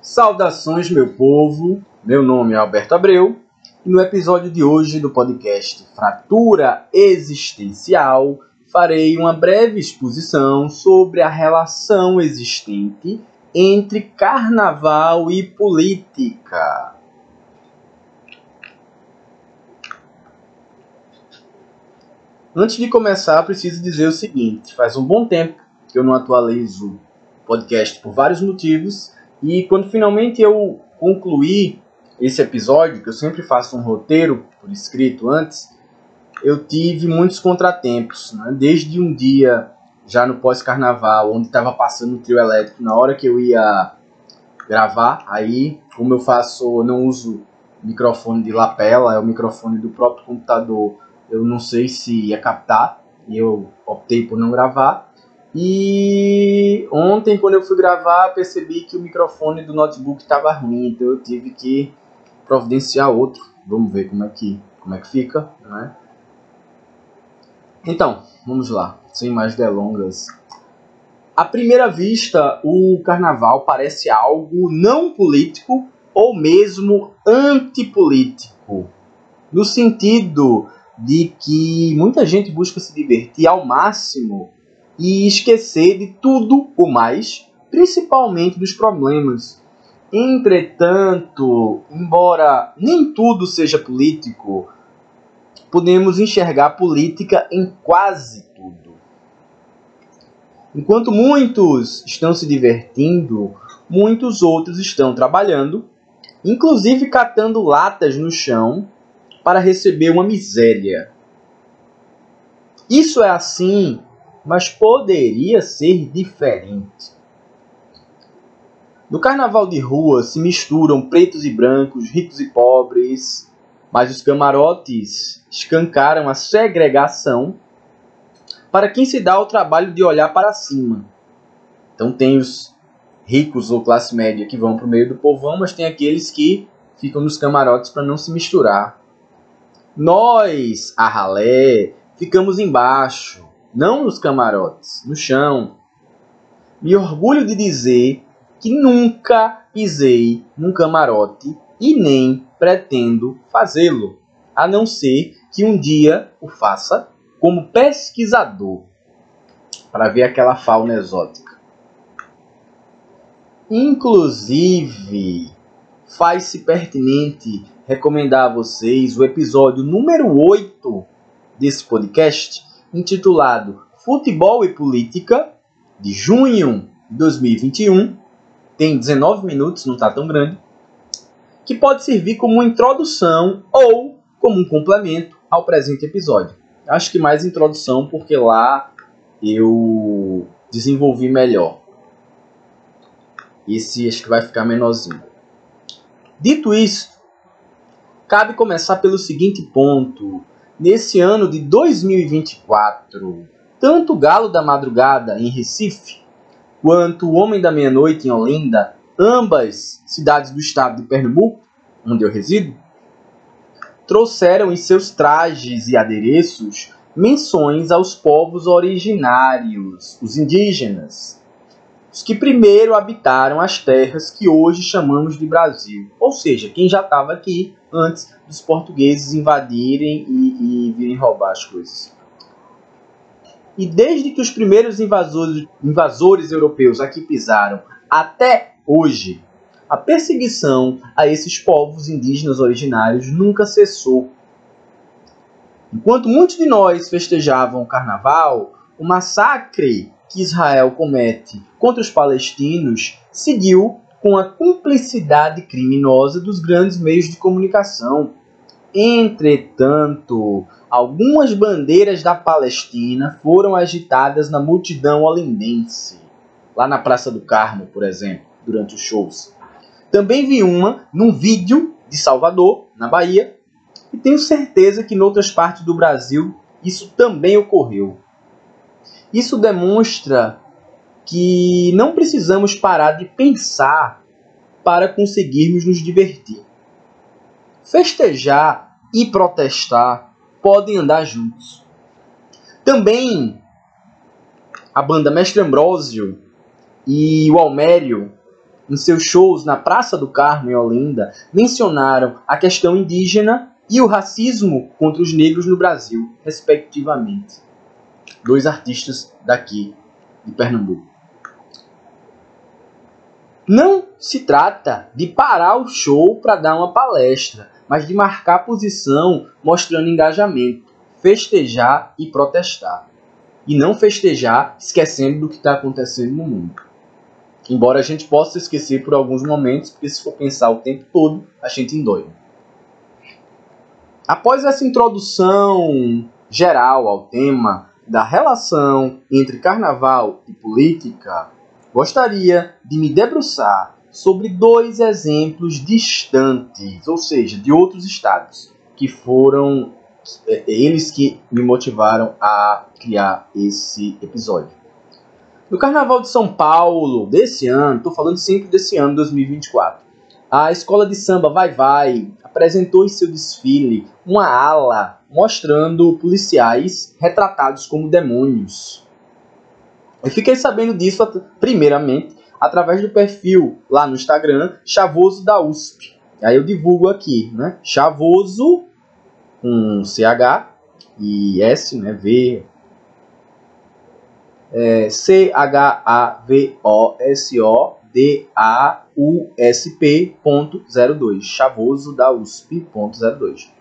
Saudações, meu povo. Meu nome é Alberto Abreu e no episódio de hoje do podcast Fratura Existencial farei uma breve exposição sobre a relação existente entre carnaval e política. Antes de começar, preciso dizer o seguinte: faz um bom tempo que eu não atualizo o podcast por vários motivos, e quando finalmente eu concluí esse episódio, que eu sempre faço um roteiro por escrito antes, eu tive muitos contratempos, né? desde um dia já no pós-carnaval, onde estava passando o trio elétrico, na hora que eu ia gravar, aí, como eu faço, eu não uso microfone de lapela, é o microfone do próprio computador eu não sei se ia captar, e eu optei por não gravar. E ontem, quando eu fui gravar, percebi que o microfone do notebook estava ruim, então eu tive que providenciar outro. Vamos ver como é que, como é que fica, né? Então, vamos lá, sem mais delongas. À primeira vista, o carnaval parece algo não político ou mesmo antipolítico, no sentido de que muita gente busca se divertir ao máximo e esquecer de tudo o mais, principalmente dos problemas. Entretanto, embora nem tudo seja político, podemos enxergar política em quase tudo. Enquanto muitos estão se divertindo, muitos outros estão trabalhando, inclusive catando latas no chão para receber uma miséria. Isso é assim, mas poderia ser diferente. No carnaval de rua se misturam pretos e brancos, ricos e pobres, mas os camarotes escancaram a segregação para quem se dá o trabalho de olhar para cima. Então tem os ricos ou classe média que vão para o meio do povão, mas tem aqueles que ficam nos camarotes para não se misturar. Nós, a ralé, ficamos embaixo, não nos camarotes, no chão. Me orgulho de dizer que nunca pisei num camarote e nem pretendo fazê-lo, a não ser que um dia o faça como pesquisador para ver aquela fauna exótica. Inclusive, faz-se pertinente recomendar a vocês o episódio número 8 desse podcast, intitulado Futebol e Política, de junho de 2021. Tem 19 minutos, não está tão grande. Que pode servir como uma introdução ou como um complemento ao presente episódio. Acho que mais introdução, porque lá eu desenvolvi melhor. Esse acho que vai ficar menorzinho. Dito isso, cabe começar pelo seguinte ponto. Nesse ano de 2024, tanto o Galo da Madrugada em Recife, quanto o Homem da Meia-Noite em Olinda, ambas cidades do estado de Pernambuco, onde eu resido, trouxeram em seus trajes e adereços menções aos povos originários, os indígenas, os que primeiro habitaram as terras que hoje chamamos de Brasil, ou seja, quem já estava aqui antes dos portugueses invadirem e, e virem roubar as coisas. E desde que os primeiros invasores, invasores europeus aqui pisaram até hoje, a perseguição a esses povos indígenas originários nunca cessou. Enquanto muitos de nós festejavam o carnaval, o massacre que Israel comete contra os palestinos seguiu com a cumplicidade criminosa dos grandes meios de comunicação. Entretanto, algumas bandeiras da Palestina foram agitadas na multidão olindense, lá na Praça do Carmo, por exemplo, durante os shows. Também vi uma num vídeo de Salvador, na Bahia, e tenho certeza que em outras partes do Brasil isso também ocorreu. Isso demonstra que não precisamos parar de pensar para conseguirmos nos divertir. Festejar e protestar podem andar juntos. Também a banda Mestre Ambrósio e o Almério, em seus shows na Praça do Carmo, em Olinda, mencionaram a questão indígena e o racismo contra os negros no Brasil, respectivamente. Dois artistas daqui de Pernambuco. Não se trata de parar o show para dar uma palestra, mas de marcar posição mostrando engajamento, festejar e protestar. E não festejar esquecendo do que está acontecendo no mundo. Embora a gente possa esquecer por alguns momentos, porque se for pensar o tempo todo, a gente endoida. Após essa introdução geral ao tema da relação entre carnaval e política, gostaria de me debruçar sobre dois exemplos distantes, ou seja, de outros estados, que foram é, eles que me motivaram a criar esse episódio. No Carnaval de São Paulo desse ano, estou falando sempre desse ano, 2024, a escola de samba Vai Vai apresentou em seu desfile uma ala mostrando policiais retratados como demônios. Eu fiquei sabendo disso primeiramente através do perfil lá no Instagram Chavoso da USP. Aí eu divulgo aqui, né? Chavoso com CH e S, né? V é, C-H-A-V-O-S-O-D-A-U-S-P.02, Chavoso da USP.02.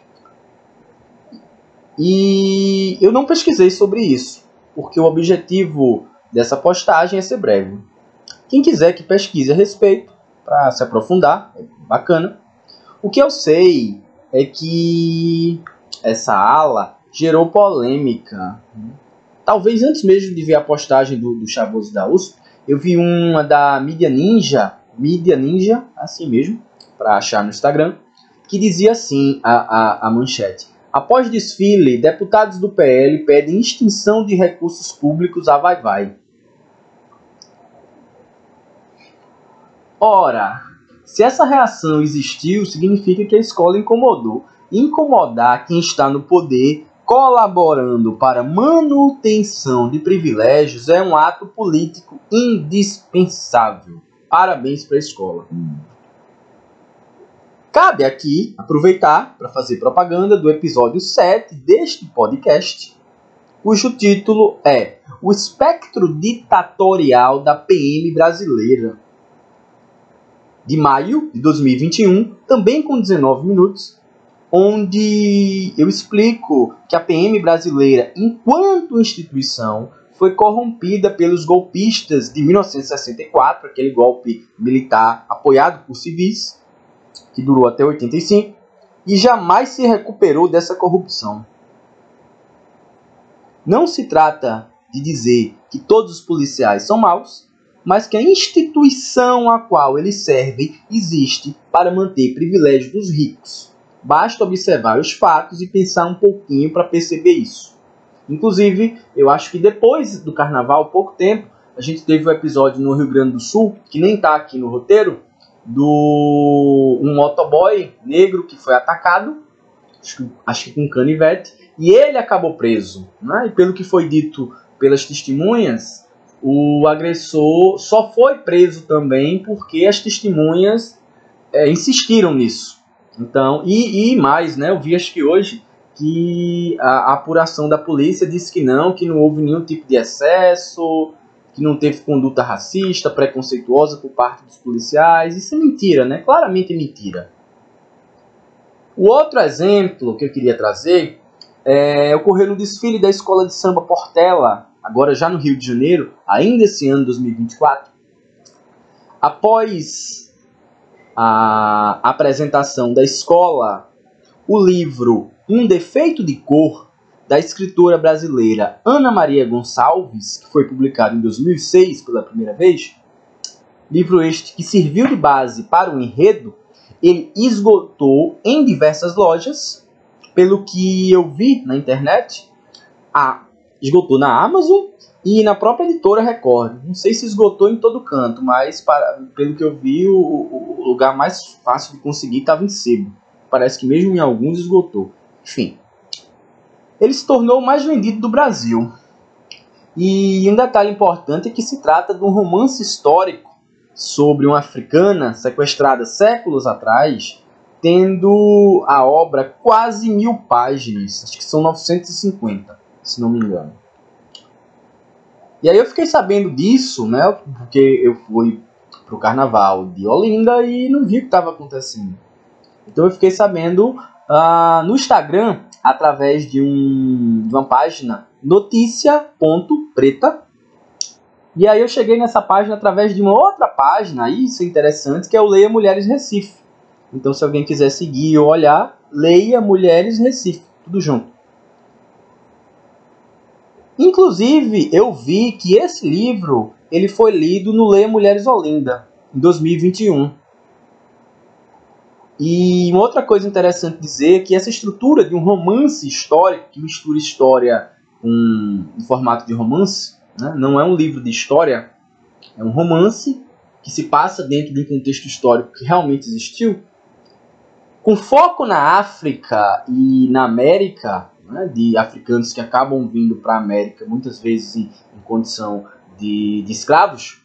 E eu não pesquisei sobre isso, porque o objetivo dessa postagem é ser breve. Quem quiser que pesquise a respeito, para se aprofundar, é bacana. O que eu sei é que essa ala gerou polêmica Talvez antes mesmo de ver a postagem do, do Chavoso da USP, eu vi uma da Mídia Ninja, Mídia Ninja, assim mesmo, para achar no Instagram, que dizia assim a, a, a manchete. Após desfile, deputados do PL pedem extinção de recursos públicos a Vai Vai. Ora, se essa reação existiu, significa que a escola incomodou. Incomodar quem está no poder colaborando para manutenção de privilégios é um ato político indispensável. Parabéns para a escola. Cabe aqui aproveitar para fazer propaganda do episódio 7 deste podcast, cujo título é O Espectro Ditatorial da PM Brasileira. De maio de 2021, também com 19 minutos, onde eu explico que a PM brasileira, enquanto instituição, foi corrompida pelos golpistas de 1964, aquele golpe militar apoiado por civis, que durou até 85, e jamais se recuperou dessa corrupção. Não se trata de dizer que todos os policiais são maus, mas que a instituição a qual eles servem existe para manter privilégios dos ricos Basta observar os fatos e pensar um pouquinho para perceber isso. Inclusive, eu acho que depois do carnaval, pouco tempo, a gente teve um episódio no Rio Grande do Sul, que nem está aqui no roteiro, do um motoboy negro que foi atacado, acho que, acho que com canivete, e ele acabou preso. Né? E pelo que foi dito pelas testemunhas, o agressor só foi preso também porque as testemunhas é, insistiram nisso. Então, e, e mais, né? Eu vi acho que hoje que a, a apuração da polícia disse que não, que não houve nenhum tipo de excesso, que não teve conduta racista, preconceituosa por parte dos policiais. Isso é mentira, né? Claramente é mentira. O outro exemplo que eu queria trazer é, ocorreu no desfile da escola de samba Portela, agora já no Rio de Janeiro, ainda esse ano 2024. Após a apresentação da escola, o livro Um Defeito de Cor, da escritora brasileira Ana Maria Gonçalves, que foi publicado em 2006 pela primeira vez, livro este que serviu de base para o enredo, ele esgotou em diversas lojas, pelo que eu vi na internet, a, esgotou na Amazon e na própria editora Record. Não sei se esgotou em todo canto, mas para, pelo que eu vi, o, o lugar mais fácil de conseguir estava em sebo. Parece que mesmo em alguns esgotou. Enfim. Ele se tornou o mais vendido do Brasil. E um detalhe importante é que se trata de um romance histórico sobre uma africana sequestrada séculos atrás, tendo a obra quase mil páginas, acho que são 950, se não me engano. E aí eu fiquei sabendo disso, né? Porque eu fui pro carnaval de Olinda e não vi o que estava acontecendo. Então eu fiquei sabendo uh, no Instagram através de, um, de uma página notícia.preta. E aí eu cheguei nessa página através de uma outra página, isso é interessante, que é o Leia Mulheres Recife. Então se alguém quiser seguir ou olhar, Leia Mulheres Recife, tudo junto. Inclusive, eu vi que esse livro ele foi lido no Leia Mulheres Olinda, em 2021. E uma outra coisa interessante dizer é que essa estrutura de um romance histórico, que mistura história com um formato de romance, né? não é um livro de história, é um romance que se passa dentro de um contexto histórico que realmente existiu, com foco na África e na América, né, de africanos que acabam vindo para a América, muitas vezes em, em condição de, de, escravos,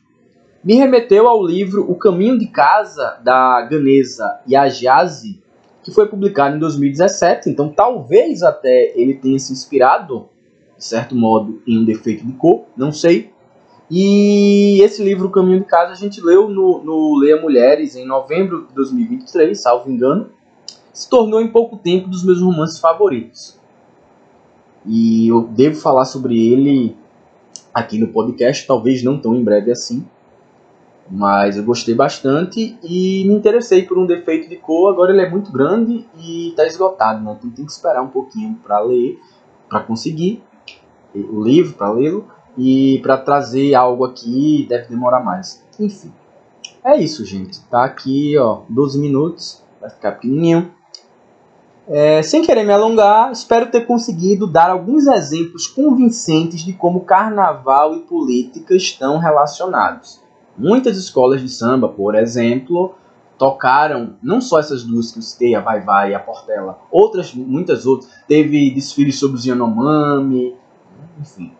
me remeteu ao livro O Caminho de Casa, da ganesa Yajazi, que foi publicado em 2017. Então, talvez até ele tenha se inspirado, de certo modo, em um defeito de cor, não sei. E esse livro, O Caminho de Casa, a gente leu no, no Leia Mulheres em novembro de 2023, salvo engano. Se tornou em pouco tempo dos meus romances favoritos. E eu devo falar sobre ele aqui no podcast, talvez não tão em breve assim. Mas eu gostei bastante e me interessei por um defeito de cor. Agora ele é muito grande e está esgotado, né? Então tem que esperar um pouquinho para ler, para conseguir o livro, para lê-lo. E para trazer algo aqui deve demorar mais. Enfim, é isso, gente. Tá aqui, ó, 12 minutos. Vai ficar pequenininho. É, sem querer me alongar, espero ter conseguido dar alguns exemplos convincentes de como carnaval e política estão relacionados. Muitas escolas de samba, por exemplo, tocaram não só essas duas que eu citei, a Vai Vai e a Portela, outras, muitas outras. Teve desfiles sobre os Yanomami, enfim,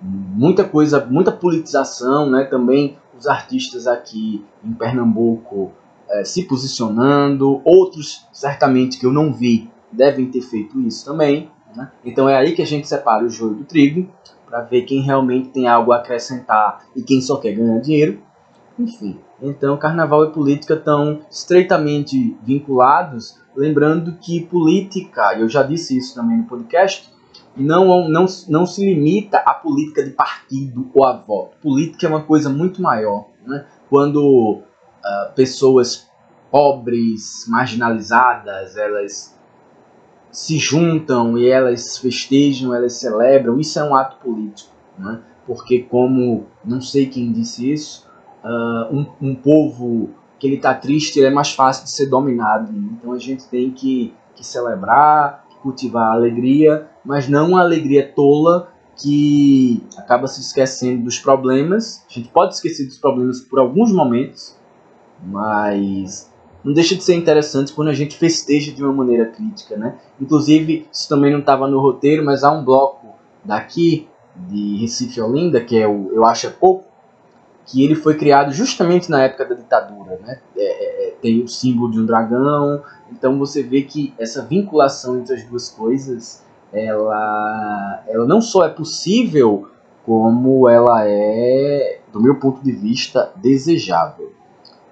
muita coisa, muita politização, né? Também os artistas aqui em Pernambuco é, se posicionando, outros certamente que eu não vi devem ter feito isso também. Né? Então é aí que a gente separa o joio do trigo para ver quem realmente tem algo a acrescentar e quem só quer ganhar dinheiro. Enfim, então carnaval e política estão estreitamente vinculados, lembrando que política, eu já disse isso também no podcast, não, não, não se limita à política de partido ou a voto. Política é uma coisa muito maior. Né? Quando uh, pessoas pobres, marginalizadas, elas se juntam e elas festejam, elas celebram, isso é um ato político, né? porque como, não sei quem disse isso, uh, um, um, povo que ele está triste ele é mais fácil de ser dominado, então a gente tem que, que celebrar, cultivar a alegria, mas não uma alegria tola que acaba se esquecendo dos problemas, a gente pode esquecer dos problemas por alguns momentos, mas não deixa de ser interessante quando a gente festeja de uma maneira crítica, né? Inclusive, isso também não estava no roteiro, mas há um bloco daqui, de Recife Olinda, que é o Eu Acho é Pouco, que ele foi criado justamente na época da ditadura, né? É, é, é, tem o símbolo de um dragão, então você vê que essa vinculação entre as duas coisas, ela, ela não só é possível, como ela é, do meu ponto de vista, desejável.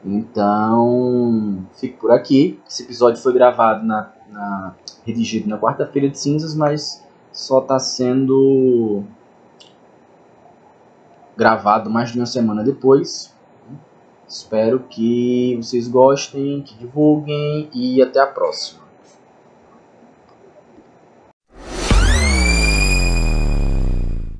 Então, fico por aqui. Esse episódio foi gravado na, na redigido na quarta-feira de cinzas, mas só está sendo gravado mais de uma semana depois. Espero que vocês gostem, que divulguem e até a próxima.